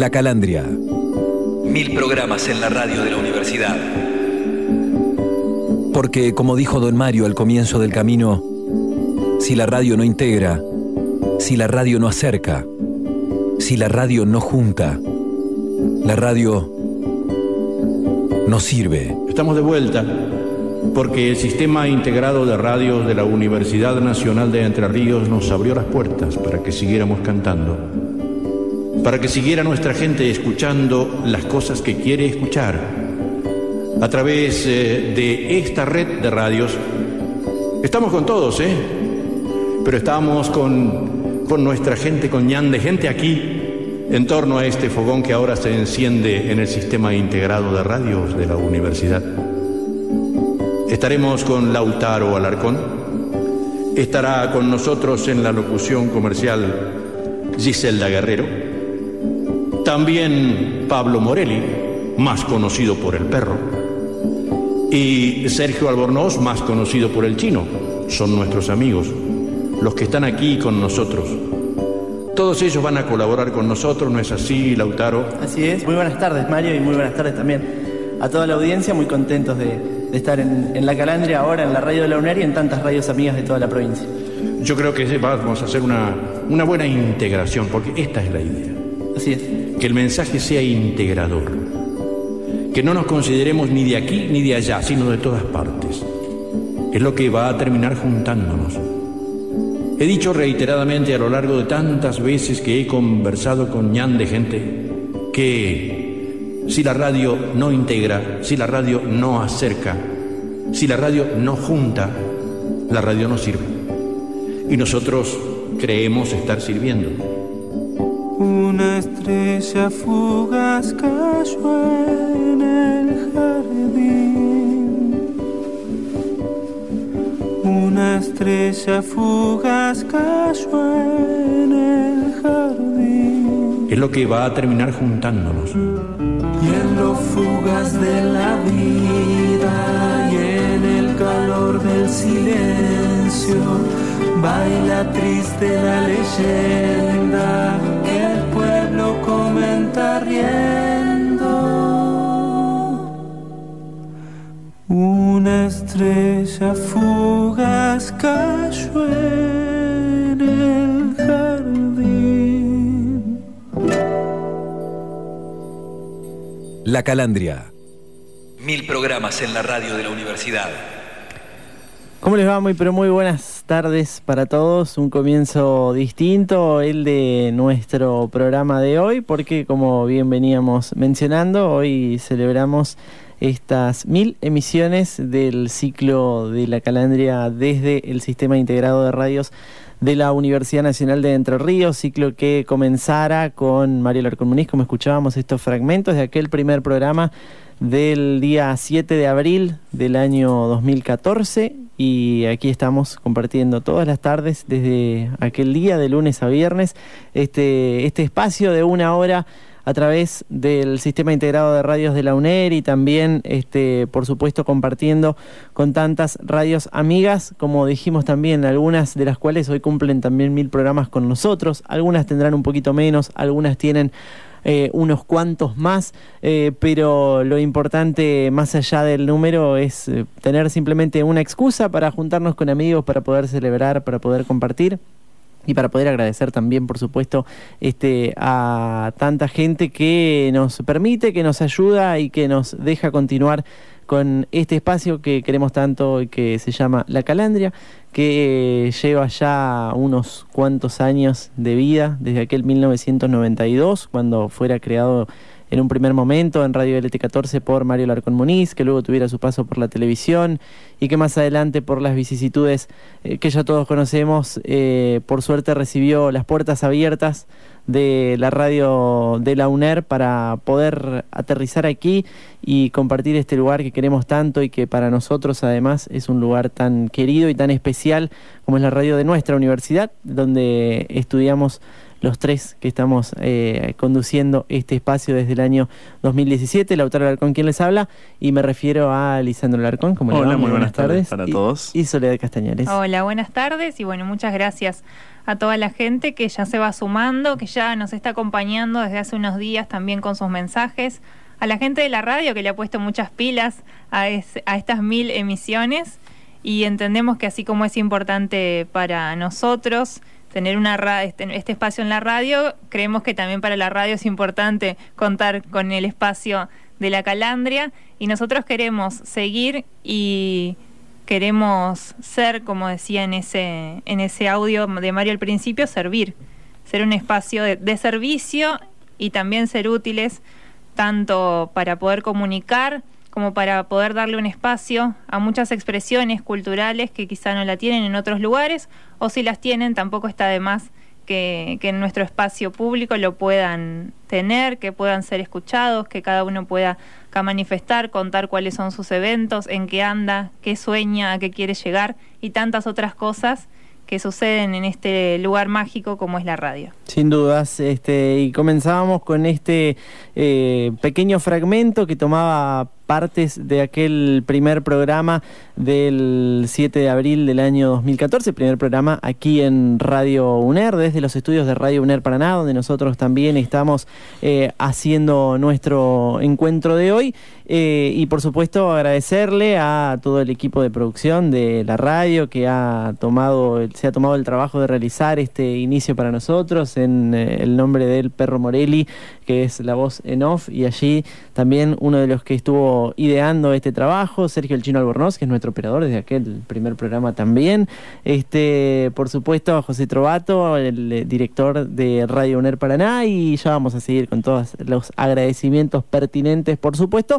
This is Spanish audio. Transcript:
La Calandria. Mil programas en la radio de la universidad. Porque, como dijo don Mario al comienzo del camino, si la radio no integra, si la radio no acerca, si la radio no junta, la radio no sirve. Estamos de vuelta porque el sistema integrado de radios de la Universidad Nacional de Entre Ríos nos abrió las puertas para que siguiéramos cantando, para que siguiera nuestra gente escuchando las cosas que quiere escuchar. A través eh, de esta red de radios, estamos con todos, ¿eh? Pero estamos con, con nuestra gente, con ñan de gente aquí, en torno a este fogón que ahora se enciende en el sistema integrado de radios de la universidad. Estaremos con Lautaro Alarcón. Estará con nosotros en la locución comercial Giselda Guerrero. También Pablo Morelli, más conocido por el perro. Y Sergio Albornoz, más conocido por el chino. Son nuestros amigos, los que están aquí con nosotros. Todos ellos van a colaborar con nosotros, ¿no es así, Lautaro? Así es. Muy buenas tardes, Mario, y muy buenas tardes también a toda la audiencia. Muy contentos de, de estar en, la Calandria ahora, en la radio de la UNER y en tantas radios amigas de toda la provincia. Yo creo que vamos a hacer una, una buena integración, porque esta es la idea. Que el mensaje sea integrador. Que no nos consideremos ni de aquí ni de allá, sino de todas partes. Es lo que va a terminar juntándonos. He dicho reiteradamente a lo largo de tantas veces que he conversado con ñan de gente que si la radio no integra, si la radio no acerca, si la radio no junta, la radio no sirve. Y nosotros creemos estar sirviendo. Estrella fugaz cayó en el jardín. Una estrella fugaz cayó en el jardín. Es lo que va a terminar juntándonos y en lo fugaz de la vida y en el calor del silencio baila triste la leyenda fugaz cayó. La Calandria. Mil programas en la radio de la universidad. ¿Cómo les va? Muy pero muy buenas tardes para todos. Un comienzo distinto, el de nuestro programa de hoy, porque como bien veníamos mencionando, hoy celebramos estas mil emisiones del ciclo de la Calandria desde el Sistema Integrado de Radios de la Universidad Nacional de Entre Ríos, ciclo que comenzara con Mario Larcón Muniz, como escuchábamos estos fragmentos de aquel primer programa del día 7 de abril del año 2014 y aquí estamos compartiendo todas las tardes desde aquel día de lunes a viernes este, este espacio de una hora a través del sistema integrado de radios de la UNER y también, este, por supuesto, compartiendo con tantas radios amigas, como dijimos también, algunas de las cuales hoy cumplen también mil programas con nosotros, algunas tendrán un poquito menos, algunas tienen eh, unos cuantos más, eh, pero lo importante más allá del número es eh, tener simplemente una excusa para juntarnos con amigos, para poder celebrar, para poder compartir y para poder agradecer también, por supuesto, este, a tanta gente que nos permite, que nos ayuda y que nos deja continuar con este espacio que queremos tanto y que se llama La Calandria, que lleva ya unos cuantos años de vida, desde aquel 1992, cuando fuera creado en un primer momento en Radio LT14 por Mario Larcón Muniz, que luego tuviera su paso por la televisión y que más adelante por las vicisitudes eh, que ya todos conocemos, eh, por suerte recibió las puertas abiertas de la radio de la UNER para poder aterrizar aquí y compartir este lugar que queremos tanto y que para nosotros además es un lugar tan querido y tan especial como es la radio de nuestra universidad, donde estudiamos los tres que estamos eh, conduciendo este espacio desde el año 2017. Lautaro Alarcón, quien les habla, y me refiero a Lisandro Alarcón. como Hola, muy buenas, tardes, para todos. Y Soledad Castañares. Hola, buenas tardes y bueno, muchas gracias a toda la gente que ya se va sumando, que ya nos está acompañando desde hace unos días también con sus mensajes, a la gente de la radio que le ha puesto muchas pilas a, a estas mil emisiones y entendemos que así como es importante para nosotros tener una este, este espacio en la radio, creemos que también para la radio es importante contar con el espacio de la calandria y nosotros queremos seguir y queremos ser, como decía en ese, en ese audio de Mario al principio, servir, ser un espacio de, servicio y también ser útiles tanto para poder comunicar como para poder darle un espacio a muchas expresiones culturales que quizá no la tienen en otros lugares o si las tienen tampoco está de más que, que, en nuestro espacio público lo puedan tener, que puedan ser escuchados, que cada uno pueda manifestar, contar cuáles son sus eventos, en qué anda, qué sueña, a qué quiere llegar y tantas otras cosas que suceden en este lugar mágico como es la radio. Sin dudas, este, y comenzábamos con este eh, pequeño fragmento que tomaba partes de aquel primer programa del 7 de abril del año 2014, primer programa aquí en Radio UNER, desde los estudios de Radio UNER Paraná, donde nosotros también estamos eh, haciendo nuestro encuentro de hoy. Eh, y por supuesto agradecerle a todo el equipo de producción de la radio que ha tomado, se ha tomado el trabajo de realizar este inicio para nosotros en eh, el nombre del Perro Morelli, que es la voz en off, y allí también uno de los que estuvo ideando este trabajo, Sergio El Chino Albornoz, que es nuestro operador desde aquel primer programa también. Este, por supuesto, José Trovato, el eh, director de Radio UNER Paraná, y ya vamos a seguir con todos los agradecimientos pertinentes, por supuesto.